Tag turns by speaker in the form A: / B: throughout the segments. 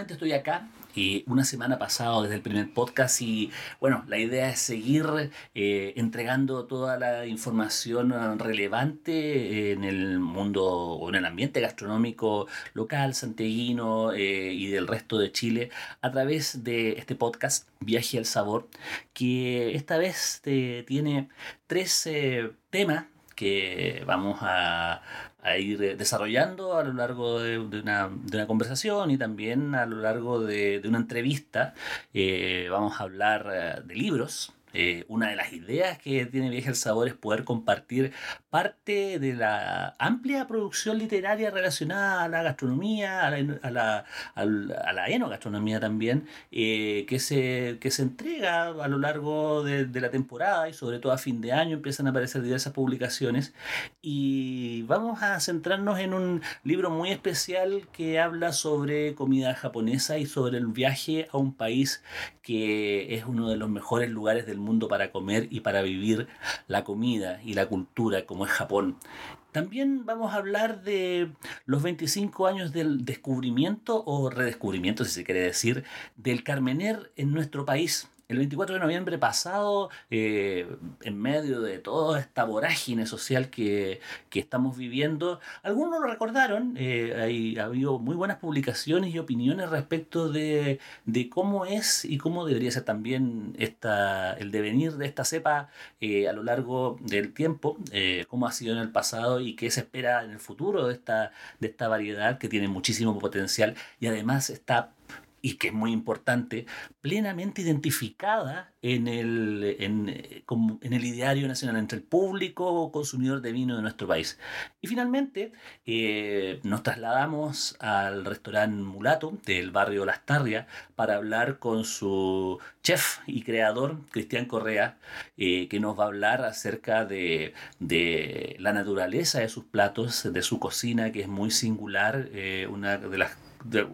A: Estoy acá. y una semana pasada desde el primer podcast y bueno, la idea es seguir eh, entregando toda la información relevante en el mundo o en el ambiente gastronómico local, santiaguino eh, y del resto de Chile a través de este podcast Viaje al Sabor que esta vez eh, tiene tres temas que vamos a, ir desarrollando a lo largo de, una, conversación y también a lo largo de, una entrevista. Eh, vamos a hablar eh, de libros, eh, una de las ideas que tiene Viaje el Sabor es poder compartir parte de la amplia producción literaria relacionada a la gastronomía, a la, a la, a la enogastronomía también, eh, que, se, que se entrega a lo largo de, de, la temporada y sobre todo a fin de año empiezan a aparecer diversas publicaciones. Y vamos a centrarnos en un libro muy especial que habla sobre comida japonesa y sobre el viaje a un país que es uno de los mejores lugares del mundo para comer y para vivir la comida y la cultura como es Japón. También vamos a hablar de los 25 años del descubrimiento o redescubrimiento, si se quiere decir, del Carmener en nuestro país. El 24 de noviembre pasado, eh, en medio de toda esta vorágine social que, estamos viviendo, algunos lo recordaron, eh, hay, ha habido muy buenas publicaciones y opiniones respecto de, cómo es y cómo debería ser también esta, el devenir de esta cepa eh, a lo largo del tiempo, cómo ha sido en el pasado y qué se espera en el futuro de esta, de esta variedad que tiene muchísimo potencial y además está y que es muy importante, plenamente identificada en el, en, en el ideario nacional entre el público consumidor de vino de nuestro país. Y finalmente eh, nos trasladamos al restaurante Mulato del barrio Las Tarrias para hablar con su chef y creador, Cristian Correa, eh, que nos va a hablar acerca de, de, la naturaleza de sus platos, de su cocina, que es muy singular, eh, una de las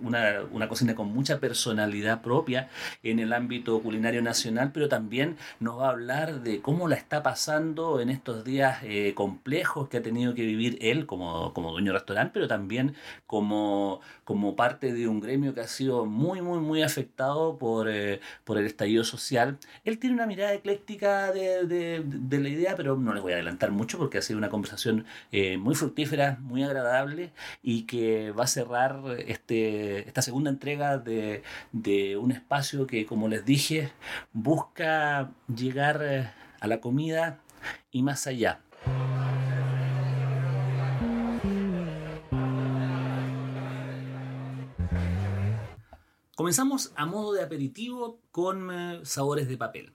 A: una, una, cocina con mucha personalidad propia en el ámbito culinario nacional, pero también nos va a hablar de cómo la está pasando en estos días eh, complejos que ha tenido que vivir él como, como dueño de restaurante, pero también como, como parte de un gremio que ha sido muy, muy, muy afectado por, eh, por el estallido social. Él tiene una mirada ecléctica de, de, de, la idea, pero no les voy a adelantar mucho porque ha sido una conversación eh, muy fructífera, muy agradable y que va a cerrar este esta segunda entrega de, un espacio que, como les dije, busca llegar eh, a la comida y más allá. Comenzamos a modo de aperitivo con eh, sabores de papel.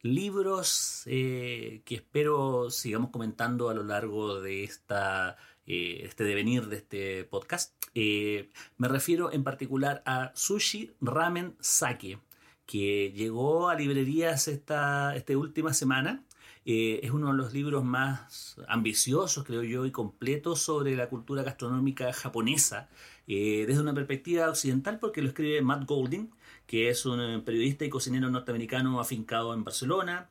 A: Libros eh, que espero sigamos comentando a lo largo de esta, este devenir de este podcast. Eh, me refiero en particular a Sushi Ramen Sake, que llegó a librerías esta, esta última semana. Eh, es uno de los libros más ambiciosos, creo yo, y completos sobre la cultura gastronómica japonesa, eh, desde una perspectiva occidental, porque lo escribe Matt Golding, que es un periodista y cocinero norteamericano afincado en Barcelona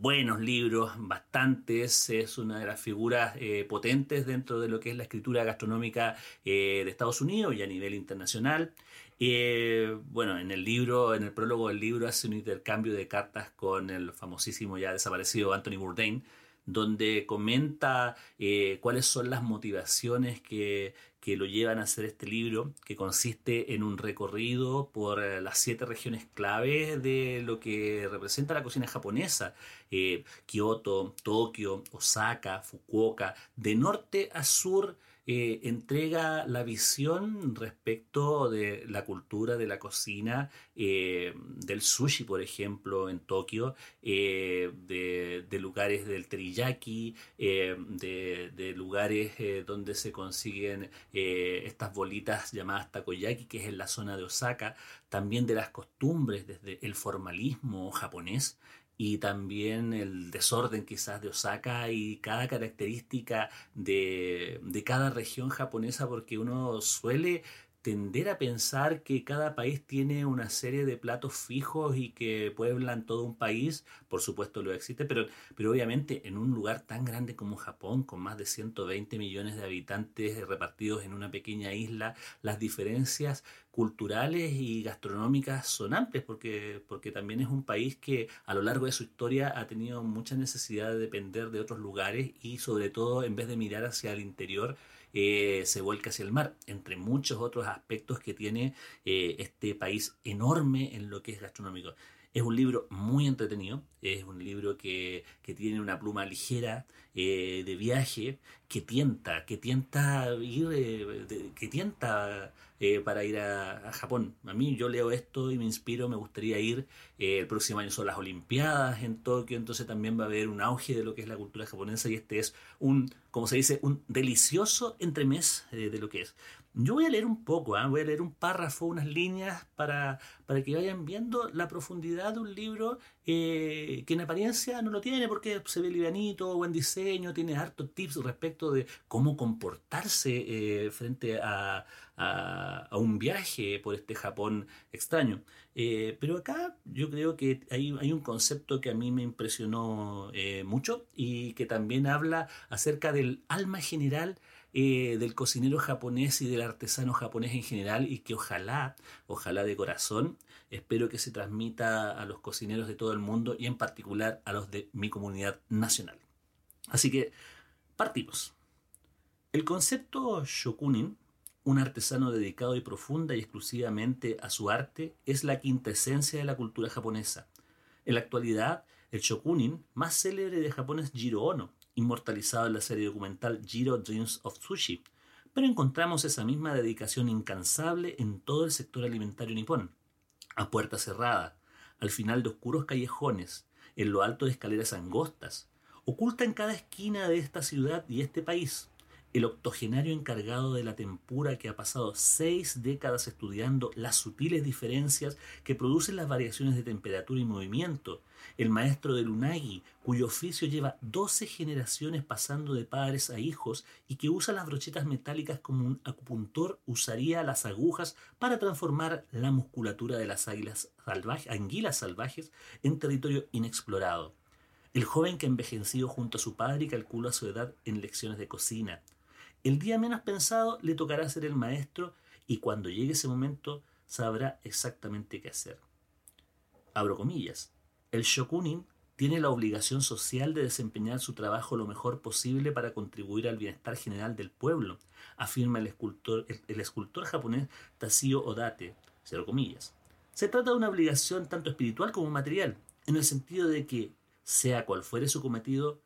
A: buenos libros, bastantes, es una de las figuras eh, potentes dentro de lo que es la escritura gastronómica eh, de Estados Unidos y a nivel internacional. Eh, bueno, en el libro, en el prólogo del libro hace un intercambio de cartas con el famosísimo ya desaparecido Anthony Bourdain, donde comenta cuáles son las motivaciones que, que lo llevan a hacer este libro, que consiste en un recorrido por eh, las siete regiones clave de lo que representa la cocina japonesa. Eh, Kioto, Tokio, Osaka, Fukuoka, de norte a sur eh, entrega la visión respecto de la cultura de la cocina, eh, del sushi, por ejemplo, en Tokio, eh, de, lugares del teriyaki, de, de, lugares donde se consiguen estas bolitas llamadas takoyaki, que es en la zona de Osaka, también de las costumbres, desde el formalismo japonés y también el desorden quizás de Osaka y cada característica de, de cada región japonesa porque uno suele tender a pensar que cada país tiene una serie de platos fijos y que pueblan todo un país, por supuesto lo existe, pero, pero obviamente en un lugar tan grande como Japón, con más de 120 millones de habitantes repartidos en una pequeña isla, las diferencias culturales y gastronómicas son amplias, porque, porque también es un país que a lo largo de su historia ha tenido mucha necesidad de depender de otros lugares y sobre todo en vez de mirar hacia el interior, eh, se vuelca hacia el mar, entre muchos otros aspectos que tiene eh, este país enorme en lo que es gastronómico. Es un libro muy entretenido, es un libro que, tiene una pluma ligera eh, de viaje, que tienta, que tienta ir, que tienta eh, para ir a, Japón. A mí yo leo esto y me inspiro, me gustaría ir. Eh, el próximo año son las Olimpiadas en Tokio, entonces también va a haber un auge de lo que es la cultura japonesa y este es un, como se dice, un delicioso entremés de lo que es. Yo voy a leer un poco, ¿ah? voy a leer un párrafo, unas líneas para, para que vayan viendo la profundidad de un libro eh, que en apariencia no lo tiene porque se ve livianito, buen diseño, tiene hartos tips respecto de cómo comportarse eh, frente a, a, un viaje por este Japón extraño. Eh, pero acá yo creo que hay, hay, un concepto que a mí me impresionó mucho y que también habla acerca del alma general eh, del cocinero japonés y del artesano japonés en general y que ojalá, ojalá de corazón, espero que se transmita a los cocineros de todo el mundo y en particular a los de mi comunidad nacional. Así que partimos. El concepto shokunin, un artesano dedicado y profunda y exclusivamente a su arte, es la quintesencia de la cultura japonesa. En la actualidad, el shokunin más célebre de Japón es Jiro Ono, inmortalizado en la serie documental Jiro Dreams of Sushi, pero encontramos esa misma dedicación incansable en todo el sector alimentario nipón, a puerta cerrada, al final de oscuros callejones, en lo alto de escaleras angostas, oculta en cada esquina de esta ciudad y este país, el octogenario encargado de la tempura que ha pasado seis décadas estudiando las sutiles diferencias que producen las variaciones de temperatura y movimiento, el maestro del unagi, cuyo oficio lleva doce generaciones pasando de padres a hijos y que usa las brochetas metálicas como un acupuntor usaría las agujas para transformar la musculatura de las águilas anguilas salvajes en territorio inexplorado. El joven que ha envejecido junto a su padre y calcula su edad en lecciones de cocina, el día menos pensado le tocará ser el maestro y cuando llegue ese momento sabrá exactamente qué hacer. Abro comillas. El shokunin tiene la obligación social de desempeñar su trabajo lo mejor posible para contribuir al bienestar general del pueblo, afirma el escultor, el, escultor japonés Tashio Odate. Comillas. Se trata de una obligación tanto espiritual como material, en el sentido de que, sea cual fuere su cometido,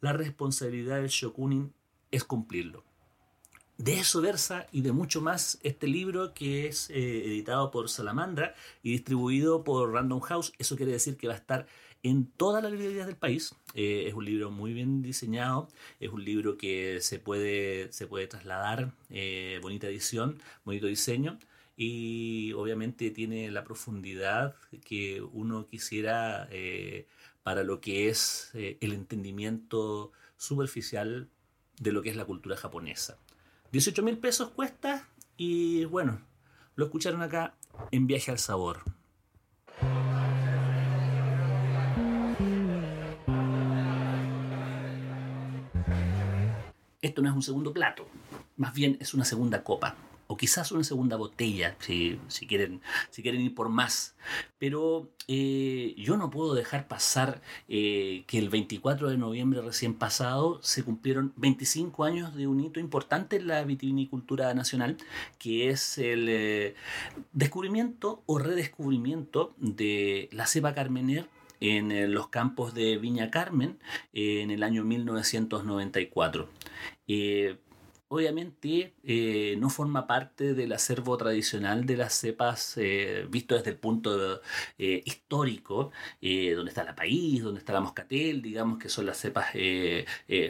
A: la responsabilidad del shokunin es cumplirlo. De eso versa y de mucho más este libro que es eh, editado por Salamandra y distribuido por Random House. Eso quiere decir que va a estar en todas las librerías del país. Eh, es un libro muy bien diseñado, es un libro que se puede, se puede trasladar, eh, bonita edición, bonito diseño y obviamente tiene la profundidad que uno quisiera para lo que es el entendimiento superficial de lo que es la cultura japonesa. 18 mil pesos cuesta y bueno, lo escucharon acá en Viaje al Sabor. Esto no es un segundo plato, más bien es una segunda copa o quizás una segunda botella, si, si, quieren, si quieren ir por más. Pero eh, yo no puedo dejar pasar eh, que el 24 de noviembre recién pasado se cumplieron 25 años de un hito importante en la vitivinicultura nacional, que es el eh, descubrimiento o redescubrimiento de la cepa Carmener en los campos de Viña Carmen en el año 1994. Obviamente eh, no forma parte del acervo tradicional de las cepas eh, visto desde el punto eh, histórico, donde está la país, donde está la moscatel, digamos que son las cepas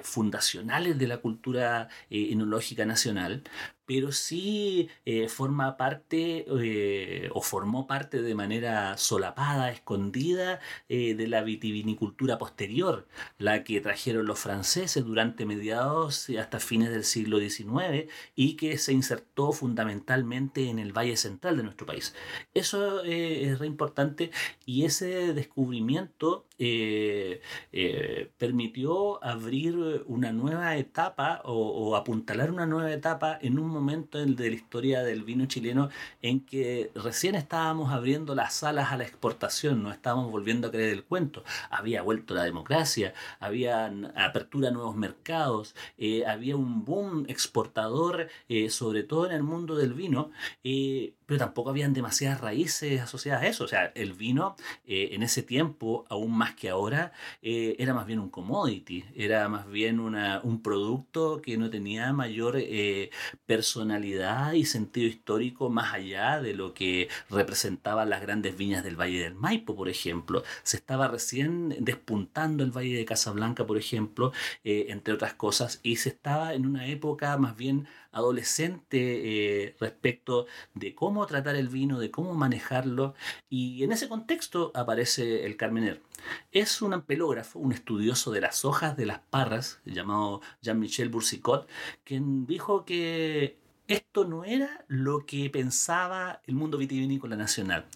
A: fundacionales de la cultura enológica nacional, pero sí eh, forma parte eh, o formó parte de manera solapada, escondida eh, de la vitivinicultura posterior, la que trajeron los franceses durante mediados hasta fines del siglo XIX y que se insertó fundamentalmente en el valle central de nuestro país. Eso es re importante y ese descubrimiento permitió abrir una nueva etapa o, o apuntalar una nueva etapa en un momento de la historia del vino chileno en que recién estábamos abriendo las salas a la exportación, no estábamos volviendo a creer el cuento. Había vuelto la democracia, había apertura a nuevos mercados, eh, había un boom exportador, eh, sobre todo en el mundo del vino. Eh, pero tampoco habían demasiadas raíces asociadas a eso. O sea, el vino en ese tiempo, aún más que ahora, era más bien un commodity, era más bien un producto que no tenía mayor eh, personalidad y sentido histórico más allá de lo que representaban las grandes viñas del Valle del Maipo, por ejemplo. Se estaba recién despuntando el Valle de Casablanca, por ejemplo, entre otras cosas, y se estaba en una época más bien adolescente eh, respecto de cómo tratar el vino, de cómo manejarlo. Y en ese contexto aparece el Carmener. Es un ampelógrafo, un estudioso de las hojas de las parras, llamado Jean-Michel Boursicot, quien dijo que esto no era lo que pensaba el mundo vitivinícola nacional,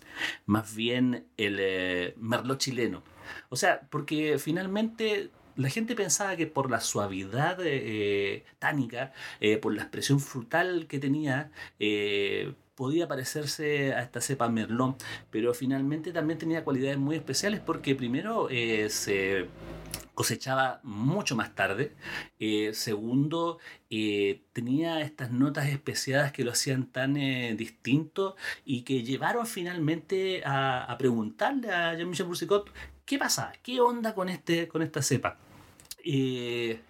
A: más bien el eh, merlot chileno. O sea, porque finalmente la gente pensaba que por la suavidad eh, tánica, eh, por la expresión frutal que tenía, eh, podía parecerse a esta cepa Merlot, pero finalmente también tenía cualidades muy especiales porque primero se cosechaba mucho más tarde. segundo, tenía estas notas especiadas que lo hacían tan distinto y que llevaron finalmente a, preguntarle a Jean-Michel Boursicot qué pasa, qué onda con, este, con esta cepa. Eh,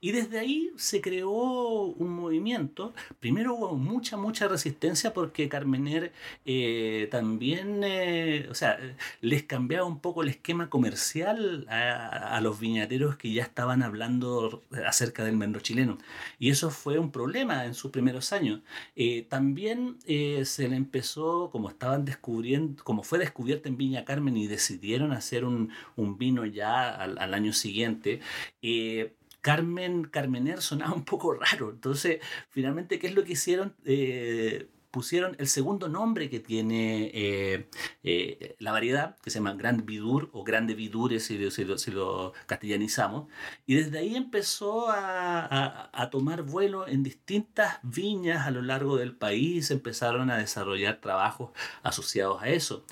A: y desde ahí se creó un movimiento. Primero hubo mucha, mucha resistencia porque Carmener eh, también, eh, o sea, les cambiaba un poco el esquema comercial a, los viñateros que ya estaban hablando acerca del menro chileno. Y eso fue un problema en sus primeros años. también se le empezó, como estaban descubriendo, como fue descubierta en Viña Carmen y decidieron hacer un, un vino ya al año siguiente, eh, Carmen Carmener sonaba un poco raro. Entonces, finalmente, ¿qué es lo que hicieron? Eh, pusieron el segundo nombre que tiene eh, la variedad, que se llama Grand Vidur o Grande Vidur, si, lo, castellanizamos, y desde ahí empezó a, tomar vuelo en distintas viñas a lo largo del país, empezaron a desarrollar trabajos asociados a eso.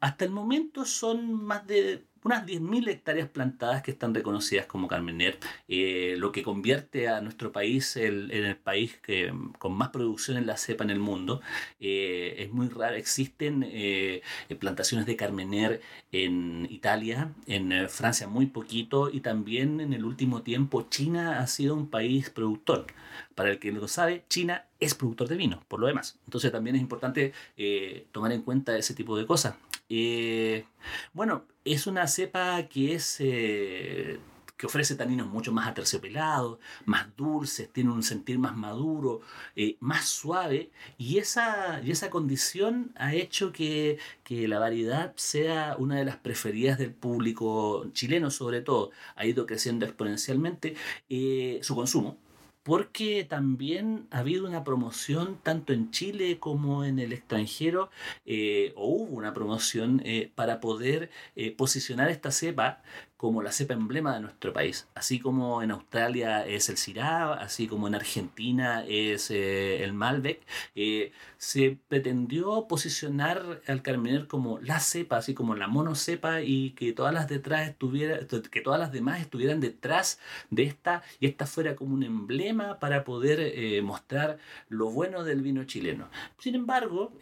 A: hasta el momento son más de unas 10.000 hectáreas plantadas que están reconocidas como Carmener, eh, lo que convierte a nuestro país en el país que, con más producción en la cepa en el mundo. Eh, es muy raro, existen eh, plantaciones de Carmener en Italia, en Francia muy poquito y también en el último tiempo China ha sido un país productor. Para el que lo sabe, China es productor de vino, por lo demás. Entonces también es importante tomar en cuenta ese tipo de cosas. Eh, bueno, es una cepa que es... Eh, que ofrece taninos mucho más aterciopelados, más dulces, tiene un sentir más maduro, eh, más suave, y esa, y esa condición ha hecho que, que, la variedad sea una de las preferidas del público chileno, sobre todo. Ha ido creciendo exponencialmente su consumo porque también ha habido una promoción tanto en Chile como en el extranjero, eh, o hubo una promoción eh, para poder eh, posicionar esta cepa como la cepa emblema de nuestro país. Así como en Australia es el Syrah, así como en Argentina es eh, el Malbec, eh, se pretendió posicionar al Carmener como la cepa, así como la monocepa y que todas las detrás estuviera, que todas las demás estuvieran detrás de esta y esta fuera como un emblema para poder eh, mostrar lo bueno del vino chileno. Sin embargo,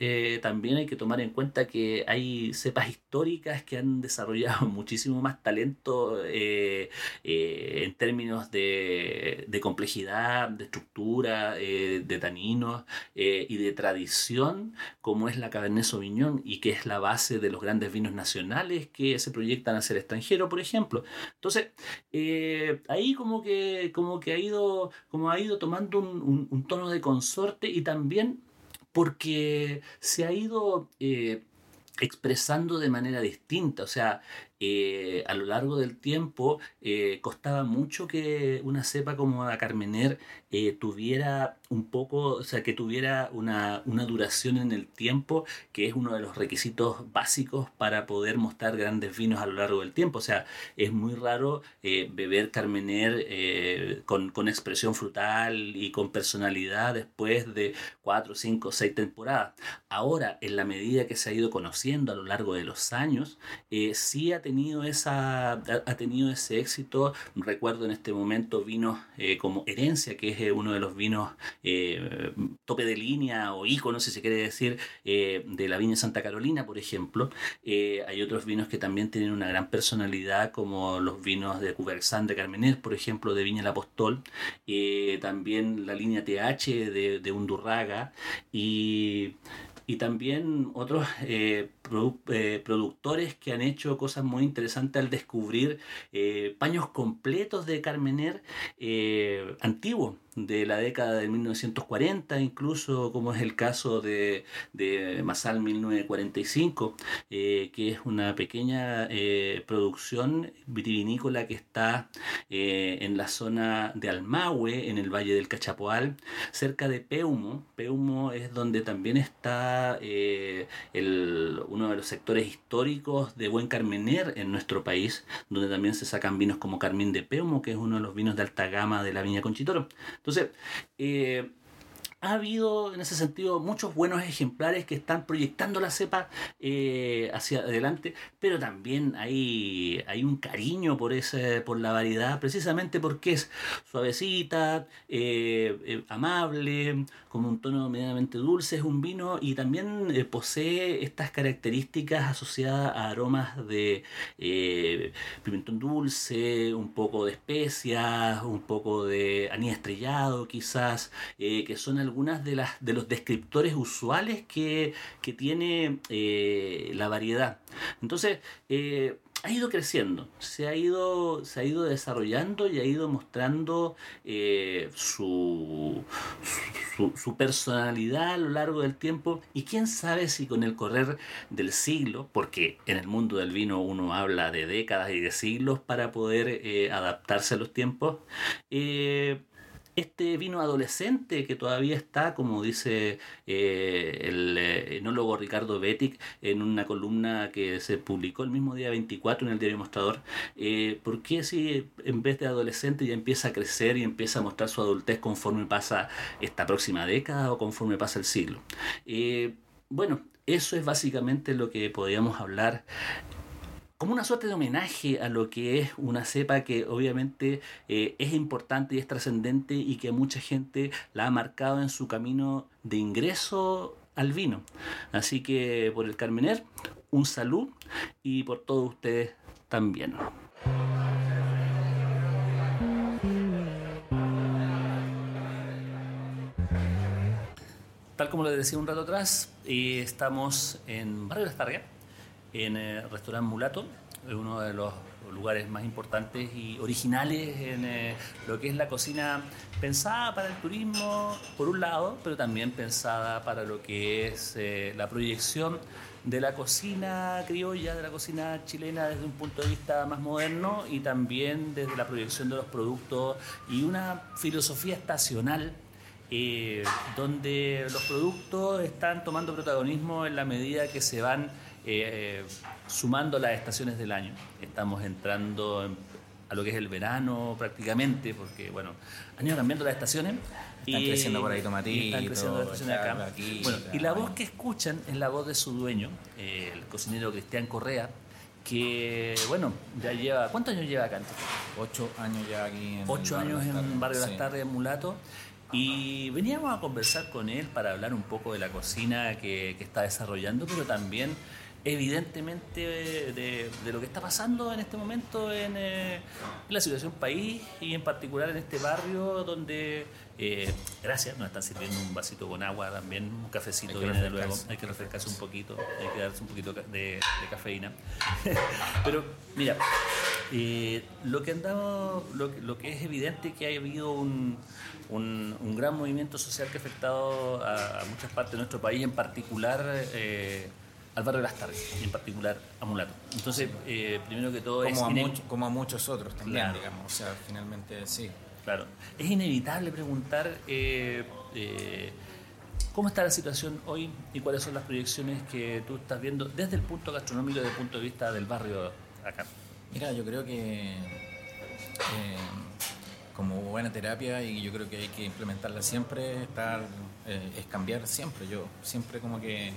A: también hay que tomar en cuenta que hay cepas históricas que han desarrollado muchísimo más talento eh, eh, en términos de, de, complejidad, de estructura, eh, de taninos y de tradición, como es la Cabernet Sauvignon y que es la base de los grandes vinos nacionales que se proyectan hacia el extranjero, por ejemplo. Entonces, ahí como que, como que ha ido, como ha ido tomando un, un, tono de consorte y también porque se ha ido expresando de manera distinta. O sea, eh, a lo largo del tiempo eh, costaba mucho que una cepa como la Carmener eh, tuviera un poco, o sea, que tuviera una, una, duración en el tiempo, que es uno de los requisitos básicos para poder mostrar grandes vinos a lo largo del tiempo. O sea, es muy raro beber Carmener con, con, expresión frutal y con personalidad después de cuatro, cinco, seis temporadas. Ahora, en la medida que se ha ido conociendo a lo largo de los años, sí ha tenido ha tenido ese éxito. Recuerdo en este momento vinos eh, como Herencia, que es eh, uno de los vinos eh, tope de línea o ícono, si se quiere decir, de la viña Santa Carolina, por ejemplo. hay otros vinos que también tienen una gran personalidad, como los vinos de Cubersan de Carmener, por ejemplo, de Viña El Apostol. también la línea TH de, Undurraga. Y y también otros eh, productores que han hecho cosas muy interesantes al descubrir eh, paños completos de Carmener antiguos de la década de 1940, incluso como es el caso de, de Masal 1945, que es una pequeña producción vitivinícola que está en la zona de Almahue, en el Valle del Cachapoal, cerca de Peumo. Peumo es donde también está eh, el, uno de los sectores históricos de buen carmener en nuestro país, donde también se sacan vinos como Carmín de Peumo, que es uno de los vinos de alta gama de la viña Conchitoro. Entonces, eh, ha habido en ese sentido muchos buenos ejemplares que están proyectando la cepa eh, hacia adelante, pero también hay, hay un cariño por, ese, por la variedad, precisamente porque es suavecita, eh, eh, amable, con un tono medianamente dulce, es un vino y también posee estas características asociadas a aromas de pimentón dulce, un poco de especias, un poco de anís estrellado quizás, que son algunas de, las, de los descriptores usuales que, tiene eh, la variedad. Entonces, eh, ha ido creciendo, se ha ido, se ha ido desarrollando y ha ido mostrando eh, su, su, personalidad a lo largo del tiempo y quién sabe si con el correr del siglo, porque en el mundo del vino uno habla de décadas y de siglos para poder adaptarse a los tiempos, este vino adolescente que todavía está, como dice eh, el eh, enólogo Ricardo Betic en una columna que se publicó el mismo día 24 en el diario Mostrador, eh, ¿por qué si en vez de adolescente ya empieza a crecer y empieza a mostrar su adultez conforme pasa esta próxima década o conforme pasa el siglo? bueno, eso es básicamente lo que podríamos hablar como una suerte de homenaje a lo que es una cepa que obviamente eh, es importante y es trascendente y que mucha gente la ha marcado en su camino de ingreso al vino. Así que por el Carmener, un salud y por todos ustedes también. Tal como les decía un rato atrás, eh, estamos en Barrio de en el restaurante Mulato, uno de los lugares más importantes y originales en eh, lo que es la cocina pensada para el turismo, por un lado, pero también pensada para lo que es eh, la proyección de la cocina criolla, de la cocina chilena desde un punto de vista más moderno y también desde la proyección de los productos y una filosofía estacional eh, donde los productos están tomando protagonismo en la medida que se van eh, sumando las estaciones del año. Estamos entrando a lo que es el verano prácticamente, porque bueno, han ido cambiando las estaciones.
B: Están creciendo por ahí tomatitos.
A: Están creciendo las estaciones acá. bueno, y la voz que escuchan es la voz de su dueño, eh, el cocinero Cristian Correa, que bueno, ya lleva, ¿cuántos años lleva acá?
B: Ocho años ya aquí
A: en Ocho años en Barrio Las Tardes, en Mulato. Y veníamos a conversar con él para hablar un poco de la cocina que, que está desarrollando, pero también evidentemente de, lo que está pasando en este momento en, en, la situación país y en particular en este barrio donde eh, gracias, nos están sirviendo un vasito con agua también, un cafecito viene de luego. Hay que refrescarse un poquito, hay que darse un poquito de, cafeína. Pero mira, eh, lo que andamos, lo, que es evidente que ha habido un, un, gran movimiento social que ha afectado a, muchas partes de nuestro país, en particular eh, al barrio de las tardes, y en particular a Mulato. Entonces, primero que todo
B: como es. A como a muchos otros también, digamos. O sea, finalmente sí.
A: Claro. Es inevitable preguntar eh, eh, cómo está la situación hoy y cuáles son las proyecciones que tú estás viendo desde el punto gastronómico desde el punto de vista del barrio acá.
B: Mira, yo creo que eh, como buena terapia y yo creo que hay que implementarla siempre, estar, es cambiar siempre. Yo siempre como que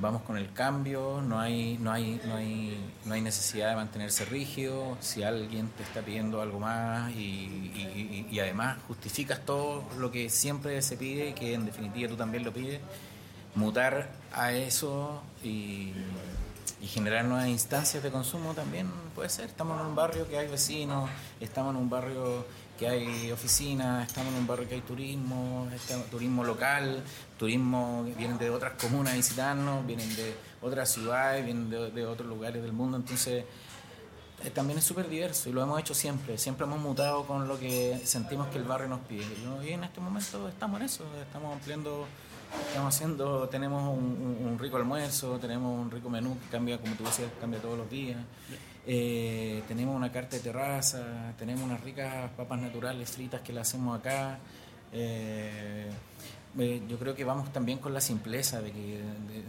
B: vamos con el cambio, no hay, no hay, no hay, no hay necesidad de mantenerse rígido, si alguien te está pidiendo algo más y, además justificas todo lo que siempre se pide y que en definitiva tú también lo pides, mutar a eso y generar nuevas instancias de consumo también puede ser. Estamos en un barrio que hay vecinos, estamos en un barrio que hay oficinas, estamos en un barrio que hay turismo, turismo local, turismo vienen de otras comunas a visitarnos, vienen de otras ciudades, vienen de, otros lugares del mundo, entonces eh, también es súper diverso y lo hemos hecho siempre, siempre hemos mutado con lo que sentimos que el barrio nos pide. Y en este momento estamos en eso, estamos ampliando estamos haciendo, tenemos un, rico almuerzo, tenemos un rico menú que cambia, como tú decías, cambia todos los días. Eh, tenemos una carta de terraza, tenemos unas ricas papas naturales fritas que las hacemos acá. Eh, eh, yo creo que vamos también con la simpleza, de que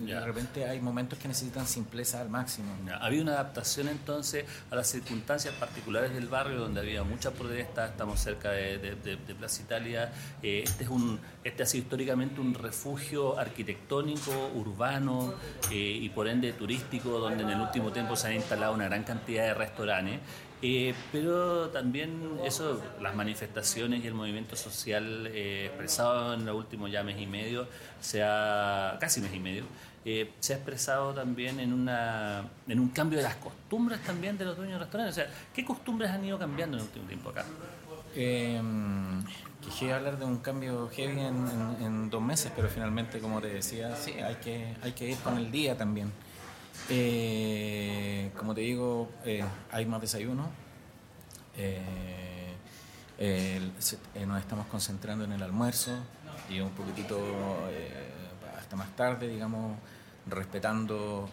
B: de, repente hay momentos que necesitan simpleza al máximo.
A: Había una adaptación entonces a las circunstancias particulares del barrio, donde había muchas protestas, estamos cerca de, Plaza Italia. Eh, este, es un, este ha sido históricamente un refugio arquitectónico, urbano eh, y por ende turístico, donde en el último tiempo se han instalado una gran cantidad de restaurantes. Eh, pero también eso, las manifestaciones y el movimiento social eh, expresado en los últimos ya mes y medio, se ha, casi mes y medio, eh, se ha expresado también en, una, en un cambio de las costumbres también de los dueños de restaurantes. O sea, ¿qué costumbres han ido cambiando en el último tiempo acá?
B: Eh, quisiera hablar de un cambio heavy en, en, dos meses, pero finalmente, como te decía, sí, hay que, hay que ir con el día también. Eh, como te digo, eh, hay más desayuno. Eh, nos estamos concentrando en el almuerzo y un poquitito hasta más tarde, digamos, respetando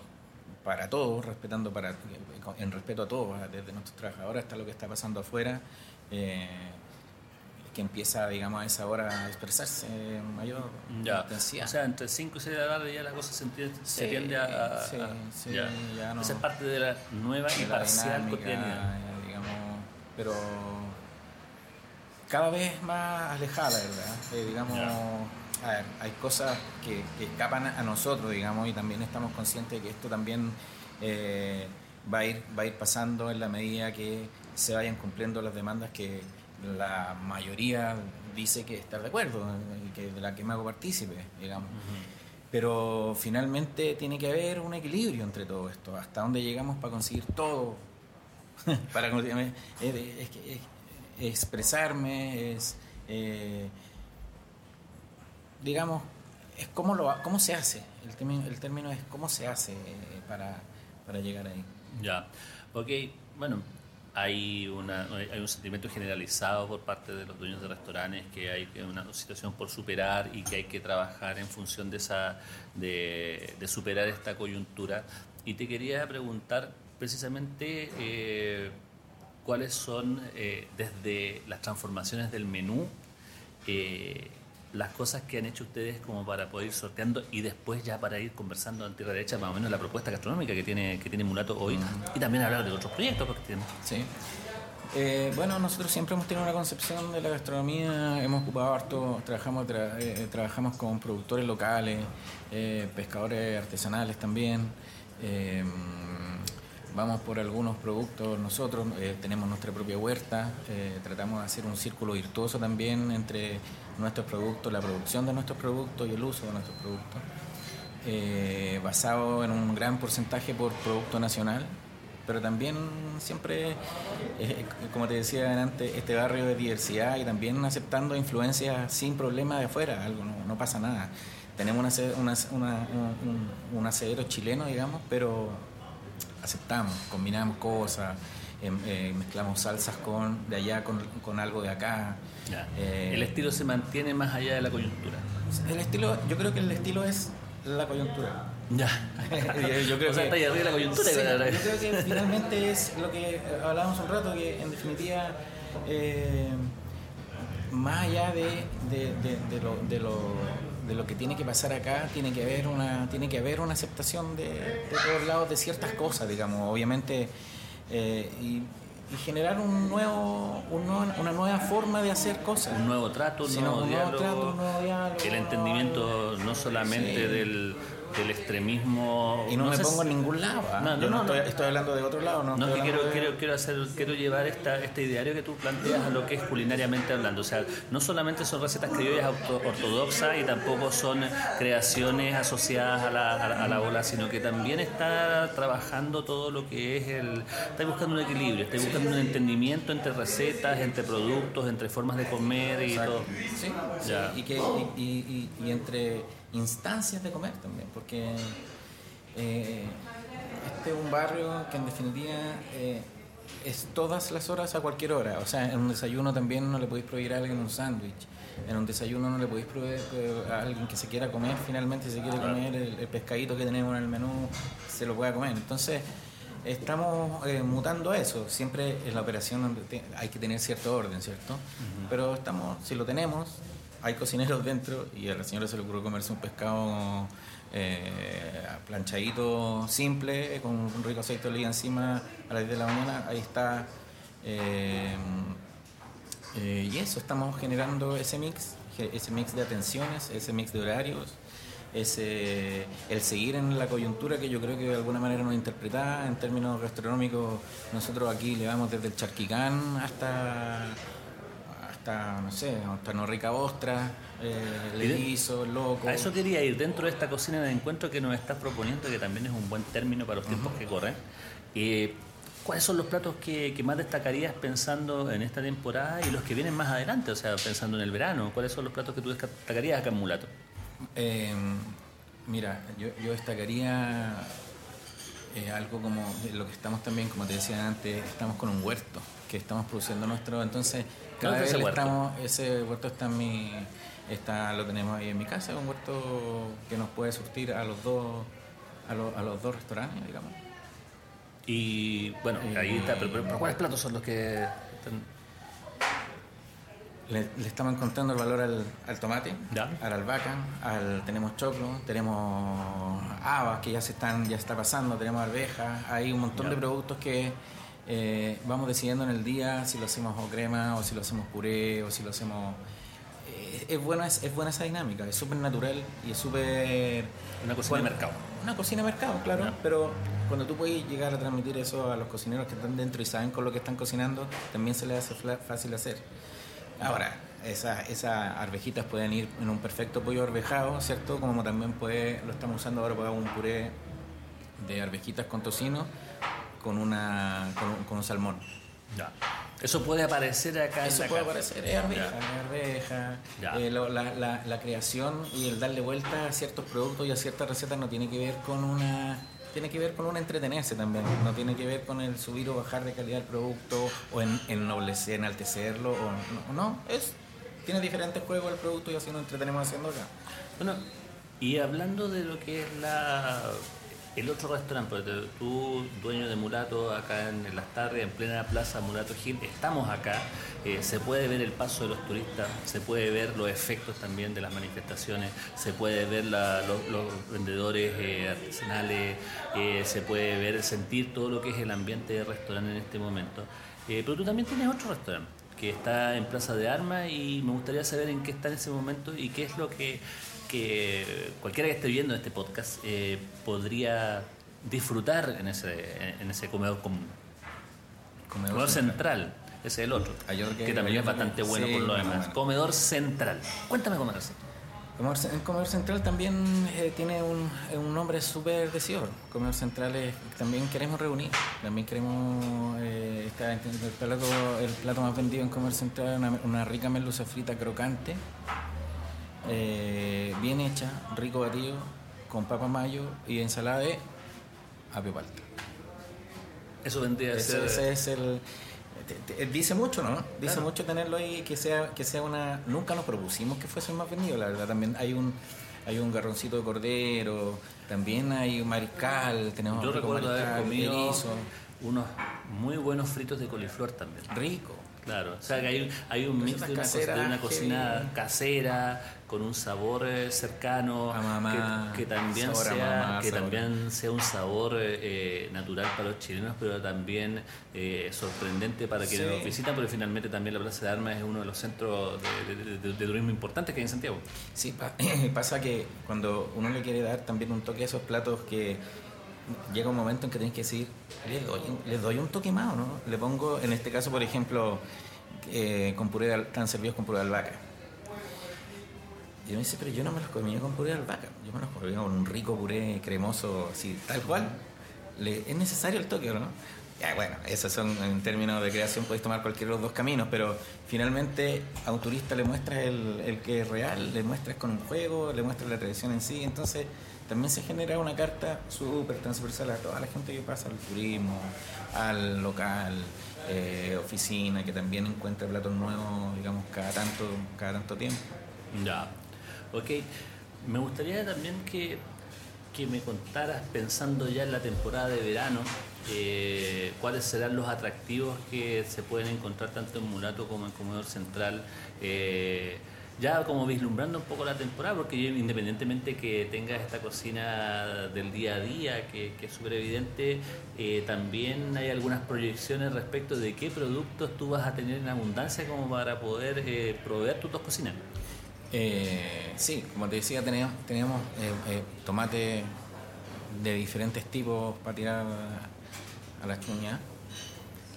B: para todos, respetando para en respeto a todos, desde nuestros trabajadores hasta lo que está pasando afuera que empieza, digamos, a esa hora a expresarse mayor
A: intensidad. O sea, entre 5 y 6 de la tarde ya la cosa se, entiende, a... Sí, sí, ya. no, Esa es parte de la nueva y parcial cotidianidad.
B: digamos, pero cada vez más alejada, ¿verdad? Eh, digamos, a ver, hay cosas que, que, escapan a nosotros, digamos, y también estamos conscientes de que esto también eh, va, a ir, va a ir pasando en la medida que se vayan cumpliendo las demandas que la mayoría dice que está de acuerdo y que de la que me hago partícipe, digamos. Pero finalmente tiene que haber un equilibrio entre todo esto, hasta dónde llegamos para conseguir todo, para es, expresarme, es eh, digamos, es cómo lo cómo se hace. El término, el término es cómo se hace eh, para, para llegar ahí.
A: Ya, ok, bueno, hay, una, hay un sentimiento generalizado por parte de los dueños de restaurantes que hay una situación por superar y que hay que trabajar en función de, esa, de, superar esta coyuntura. Y te quería preguntar precisamente eh, cuáles son, eh, desde las transformaciones del menú, eh, las cosas que han hecho ustedes como para poder ir sorteando y después ya para ir conversando en tierra derecha más o menos la propuesta gastronómica que tiene que tiene Mulato hoy y también hablar de otros proyectos porque tienen.
B: Sí. Eh, bueno, nosotros siempre hemos tenido una concepción de la gastronomía, hemos ocupado harto, trabajamos, eh, trabajamos con productores locales, eh, pescadores artesanales también vamos por algunos productos nosotros, eh, tenemos nuestra propia huerta, eh, tratamos de hacer un círculo virtuoso también entre nuestros productos, la producción de nuestros productos y el uso de nuestros productos. eh, basado en un gran porcentaje por producto nacional, pero también siempre, eh, como te decía antes, este barrio de diversidad y también aceptando influencias sin problema de afuera, algo no, no pasa nada. Tenemos una, un, un acedero chileno, digamos, pero aceptamos, combinamos cosas, eh, mezclamos salsas con de allá con, con algo de acá.
A: Eh, el estilo se mantiene más allá de la coyuntura.
B: El estilo, yo creo que el estilo es la coyuntura.
A: Ya.
B: yo creo
A: o sea,
B: que,
A: está arriba de la coyuntura.
B: Sí, yo creo que finalmente es lo que hablábamos un rato, que en definitiva, eh, más allá de, de, de, de lo, de lo de lo que tiene que pasar acá, tiene que haber una, tiene que haber una aceptación de, de todos lados de ciertas cosas, digamos, obviamente, eh, y, y, generar un nuevo, un nuevo, una nueva forma de hacer cosas.
A: Un nuevo trato, un, nuevo,
B: un
A: diálogo,
B: nuevo trato, un nuevo diálogo.
A: El entendimiento no solamente
B: Sí.
A: del, del extremismo.
B: Y no, me pongo en ningún lado. ¿ah?
A: No,
B: Yo
A: no,
B: estoy, estoy hablando de otro lado, no,
A: No, que quiero,
B: de-
A: quiero, quiero, hacer, quiero llevar esta, este ideario que tú planteas a lo que es culinariamente hablando. O sea, no solamente son recetas criollas ortodoxas y tampoco son creaciones asociadas a la, a, la, a la ola, sino que también está trabajando todo lo que es el... Está buscando un equilibrio, está buscando un entendimiento entre recetas, entre productos, entre formas de comer y
B: Exacto.
A: todo.
B: Sí, sí,
A: Ya.
B: y, que, y, y- y- y entre instancias de comer también, porque eh, este es un barrio que en definitiva eh, es todas las horas a cualquier hora. O sea, en un desayuno también no le podéis prohibir a alguien un sándwich. En un desayuno no le podéis prohibir eh, a alguien que se quiera comer, finalmente si se quiere comer el, el pescadito que tenemos en el menú, se lo pueda comer. Entonces, estamos eh, mutando eso. Siempre en la operación hay que tener cierto orden, ¿cierto? Pero estamos, si lo tenemos, hay cocineros dentro y a la señora se le ocurrió comerse un pescado eh, planchadito, simple, con un rico aceite de oliva encima a las 10 de la mañana. Ahí está. eh, eh, y eso, estamos generando ese mix, ese mix de atenciones, ese mix de horarios, ese, el seguir en la coyuntura que yo creo que de alguna manera nos interpreta en términos gastronómicos. Nosotros aquí le vamos desde el charquicán hasta, hasta no sé, hasta no rica ostra, eh, loco.
A: A eso quería ir, dentro de esta cocina de encuentro que nos estás proponiendo, que también es un buen término para los tiempos que corren. eh, ¿Cuáles son los platos que, que más destacarías pensando en esta temporada y los que vienen más adelante? O sea, pensando en el verano, ¿cuáles son los platos que tú destacarías acá en Mulato?
B: Eh, mira, yo, yo destacaría eh, algo como lo que estamos también, como te decía antes, estamos con un huerto que estamos produciendo nuestro, entonces cada
A: ¿Dónde
B: vez
A: ese huerto?
B: estamos, ese huerto está en mi, está, lo tenemos ahí en mi casa, un huerto que nos puede surtir a los dos, a, los- a los dos restaurantes, digamos.
A: Y bueno,
B: Eh,
A: ahí está, pero, pero- pero ¿cuáles platos son los que están?
B: Le, le estamos encontrando el valor al, al tomate,
A: Ya.
B: a la albahaca, al, tenemos choclo, tenemos habas que ya se están, ya está pasando, tenemos arvejas, hay un montón
A: Ya.
B: de productos que eh, vamos decidiendo en el día si lo hacemos o crema o si lo hacemos puré o si lo hacemos eh, es buena es, es buena esa dinámica, es súper natural y es súper
A: Una cocina
B: Bueno,
A: de mercado.
B: una cocina de mercado, claro,
A: Ya.
B: pero cuando tú puedes llegar a transmitir eso a los cocineros que están dentro y saben con lo que están cocinando, también se les hace fácil hacer. Ahora, esa- esas arvejitas pueden ir en un perfecto pollo arvejado, ¿cierto? Como también puede, lo estamos usando ahora para un puré de arvejitas con tocino con, una, con, un, con un salmón.
A: Ya. Eso puede aparecer acá
B: Eso
A: en la
B: puede
A: carta.
B: parecer, es arveja, arveja. Eh, lo- la, la- la creación y el darle vuelta a ciertos productos y a ciertas recetas no tiene que ver con una tiene que ver con un entretenerse también, no tiene que ver con el subir o bajar de calidad del producto o en ennoblecer, enaltecerlo o no, no, es tiene diferentes juegos el producto y así nos entretenemos haciendo acá.
A: Bueno, y hablando de lo que es la el otro restaurante, porque tú, dueño de Mulato, acá en, las tardes, en plena plaza Mulato Gil, estamos acá, eh, se puede ver el paso de los turistas, se puede ver los efectos también de las manifestaciones, se puede ver los, vendedores eh, artesanales, eh, se puede ver, sentir todo lo que es el ambiente de restaurante en este momento. Pero tú también tienes otro restaurante que está en Plaza de Armas y me gustaría saber en qué está en ese momento y qué es lo que, que cualquiera que esté viendo este podcast eh, podría disfrutar en ese, en ese comedor común.
B: Comedor
A: Comedor
B: central.
A: central, ese es el otro,
B: otro que-
A: que también es bastante bueno
B: sí,
A: por lo demás. Comedor central. Cuéntame cómo es.
B: En Comedor Central también eh, tiene un, un nombre súper decidor. Comedor Central es, también queremos reunir, también queremos eh, estar, el, plato, el plato más vendido en Comedor Central una, una rica merluza frita crocante, eh, bien hecha, rico batido, con papa mayo y ensalada de apio palta.
A: Eso vendría a ser...
B: Ese es el dice mucho, ¿no? Dice mucho tenerlo ahí, que sea, que sea una. Nunca nos propusimos que fuese el más vendido, la verdad. También hay un hay un garroncito de cordero, también hay un mariscal, tenemos
A: Yo recuerdo haber comido unos muy buenos fritos de coliflor también.
B: Rico.
A: Claro, o sea que hay, hay un mix de una, cocina casera, con un sabor eh, cercano, que, también sea, que también sea un sabor eh, natural para los chilenos, pero también eh, sorprendente para quienes nos visitan, porque finalmente también la Plaza de Armas es uno de los centros de, turismo importantes que hay en Santiago.
B: Sí, pasa que cuando uno le quiere dar también un toque a esos platos que llega un momento en que tienes que decir, le doy, un toque más, ¿no? Le pongo, en este caso, por ejemplo, eh, con puré de, están servidos con puré de albahaca. Y me dice, pero yo no me los comía con puré de albahaca, yo me los comía con un rico puré cremoso, así, tal cual. Es necesario el toque, ¿no? Ya, bueno, esos son en términos de creación, puedes tomar cualquiera de los dos caminos, pero finalmente a un turista le muestras el, el que es real, le muestras con un juego, le muestras la tradición en sí, entonces también se genera una carta súper transversal a toda la gente que pasa al turismo, al local, eh, oficina, que también encuentra platos nuevos, digamos, cada tanto, cada tanto tiempo.
A: Ya, ok. Me gustaría también que, que me contaras, pensando ya en la temporada de verano, eh, cuáles serán los atractivos que se pueden encontrar tanto en Mulato como en Comedor Central. Eh, ya como vislumbrando un poco la temporada, porque independientemente que tengas esta cocina del día a día, que, es súper evidente, eh, también hay algunas proyecciones respecto de qué productos tú vas a tener en abundancia como para poder proveer tus dos cocinas.
B: Eh, sí, como te decía, tenemos, tenemos tomate de diferentes tipos para tirar a la chuña.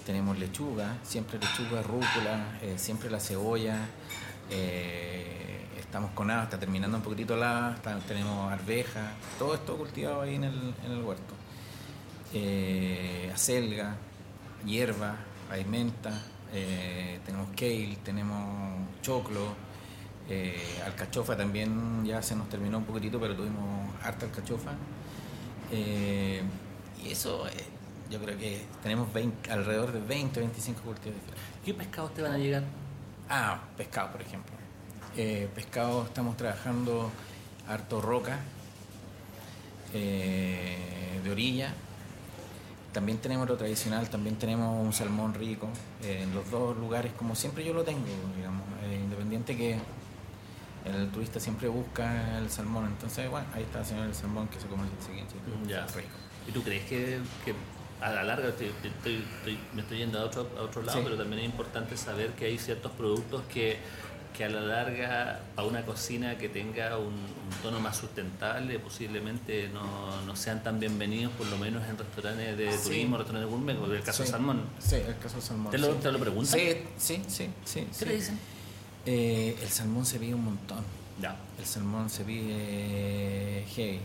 B: Tenemos lechuga, siempre lechuga, rúcula, siempre la cebolla, eh, estamos con nada, está terminando un poquitito la, tenemos arveja, todo esto cultivado ahí en el, en el huerto. Eh, acelga, hierba, hay menta, eh, tenemos kale, tenemos choclo, eh, alcachofa también ya se nos terminó un poquitito, pero tuvimos harta alcachofa. y eso, yo creo que tenemos alrededor de 20, 25 cultivos diferentes.
A: ¿Qué pescados te van a llegar?
B: Ah, pescado, por ejemplo. Eh, pescado estamos trabajando harto roca eh, de orilla. También tenemos lo tradicional, también tenemos un salmón rico eh, en los dos lugares, como siempre yo lo tengo, digamos, independiente que el turista siempre busca el salmón. Entonces, bueno, ahí está el señor el salmón que se come el siguiente.
A: Ya. Rico. ¿Y tú crees que, a la larga me estoy yendo a otro, a otro lado, pero también es importante saber que hay ciertos productos que, que a la larga, a una cocina que tenga un, tono más sustentable, posiblemente no, no, sean tan bienvenidos, por lo menos en restaurantes de turismo, restaurantes gourmet, como el caso
B: de
A: salmón.
B: Sí, el caso del salmón.
A: ¿Te lo, ¿te lo preguntan?
B: Sí, sí, sí. sí
A: ¿Qué le dicen?
B: Eh, el salmón se pide un montón.
A: Ya.
B: El salmón se pide heavy.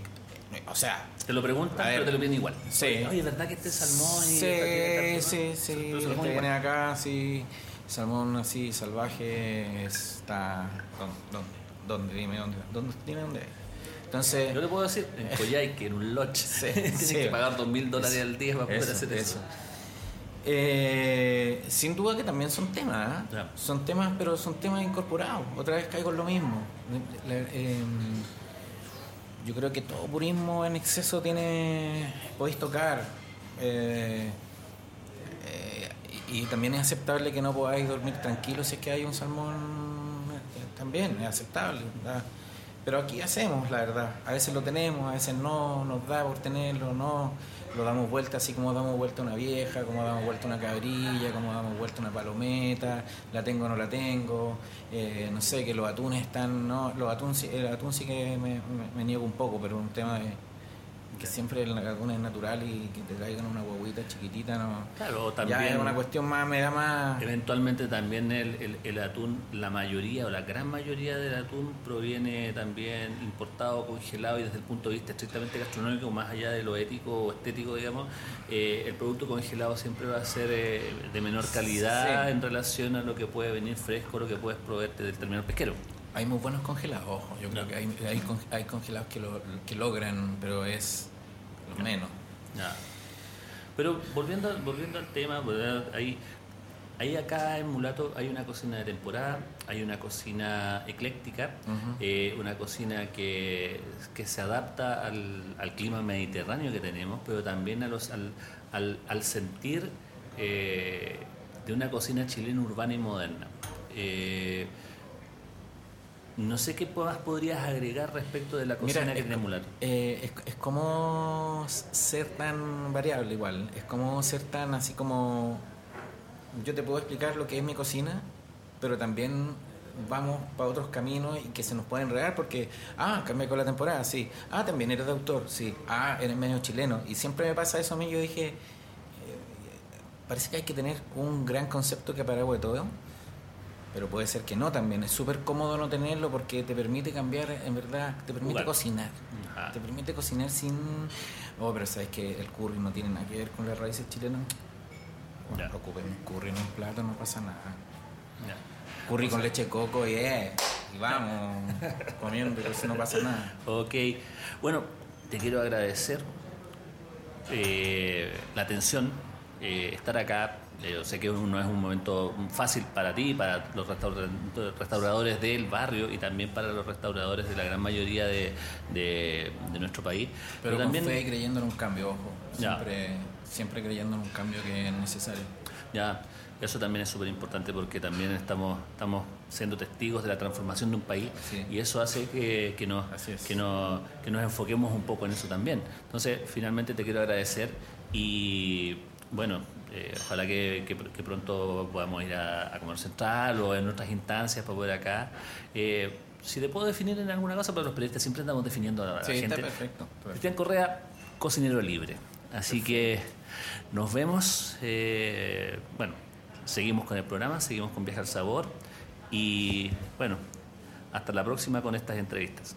B: O sea.
A: Te lo preguntan, pero te lo piden igual.
B: Sí.
A: Oye, ¿verdad que este salmón?
B: Y sí, sí, sí. Este viene acá, sí. Salmón así salvaje está. ¿Dónde? ¿Dónde? Dime dónde. ¿Dónde? Dime dónde. Entonces.
A: Yo le puedo decir, en Coyhaique, en un lodge. Sí, Tienes que pagar dos mil dólares al día para poder hacer eso.
B: Eh, sin duda que también son temas, ¿eh? son temas, pero son temas incorporados. Otra vez caigo en lo mismo. Eh, yo creo que todo purismo en exceso tiene podéis tocar eh, eh, y, también es aceptable que no podáis dormir tranquilo si es que hay un salmón eh, también es aceptable pero aquí hacemos la verdad. A veces lo tenemos a veces no nos da por tenerlo no. Lo damos vuelta así como damos vuelta una vieja, como damos vuelta una cabrilla, como damos vuelta una palometa, la tengo o no la tengo, eh, no sé, que los atunes están, no, los atún, el atún sí que me, niego un poco, pero un tema de, que siempre la laguna es natural y que te traigan una guaguita chiquitita, no.
A: Claro,
B: también. Ya es una cuestión más, me da más.
A: Eventualmente también el, el, atún, la mayoría o la gran mayoría del atún proviene también importado, congelado y desde el punto de vista estrictamente gastronómico, más allá de lo ético o estético, digamos, eh, el producto congelado siempre va a ser eh, de menor calidad en relación a lo que puede venir fresco, lo que puedes proveerte del terminal pesquero.
B: Hay muy buenos congelados, ojo. Yo creo que hay, hay, congelados que, lo, que logran, pero es menos.
A: Pero volviendo, volviendo al tema, hay, hay acá en Mulato hay una cocina de temporada, hay una cocina ecléctica, eh, una cocina que, que se adapta al, al, clima mediterráneo que tenemos, pero también a los, al, al, al sentir eh, de una cocina chilena urbana y moderna. Eh, no sé qué más podrías agregar respecto de la cocina que tiene Mulato.
B: Eh, es, como ser tan variable igual. Es como ser tan así como... Yo te puedo explicar lo que es mi cocina, pero también vamos para otros caminos y que se nos pueden enredar porque, ah, cambié con la temporada, sí. Ah, también eres de autor, sí. Ah, eres medio chileno. Y siempre me pasa eso a mí. Yo dije, eh, parece que hay que tener un gran concepto que para de todo pero puede ser que no también. Es súper cómodo no tenerlo porque te permite cambiar, en verdad, te permite cocinar. Te permite cocinar sin... Oh, pero sabes que el curry no tiene nada que ver con las raíces chilenas. No no preocupen, curry en un plato no pasa nada. Curry con leche de coco y, eh, y vamos comiendo, eso no pasa nada.
A: Ok, bueno, te quiero agradecer eh, la atención, eh, estar acá yo sé que no es un momento fácil para ti, para los restauradores del barrio y también para los restauradores de la gran mayoría de, de, nuestro país.
B: Pero, también fe creyendo en un cambio, ojo. Siempre, siempre creyendo en un cambio que es necesario.
A: Ya, eso también es súper importante porque también estamos, estamos siendo testigos de la transformación de un país y eso hace que, que, nos, que, nos, que nos enfoquemos un poco en eso también. Entonces, finalmente te quiero agradecer y bueno, eh, ojalá que, pronto podamos ir a, a, Comer Central o en otras instancias para poder acá. Eh, si te puedo definir en alguna cosa, pero los periodistas siempre estamos definiendo a la
B: sí,
A: gente.
B: Está perfecto,
A: Cristian Correa, cocinero libre. Así que nos vemos. Eh, bueno, seguimos con el programa, seguimos con Viajar Sabor. Y bueno, hasta la próxima con estas entrevistas.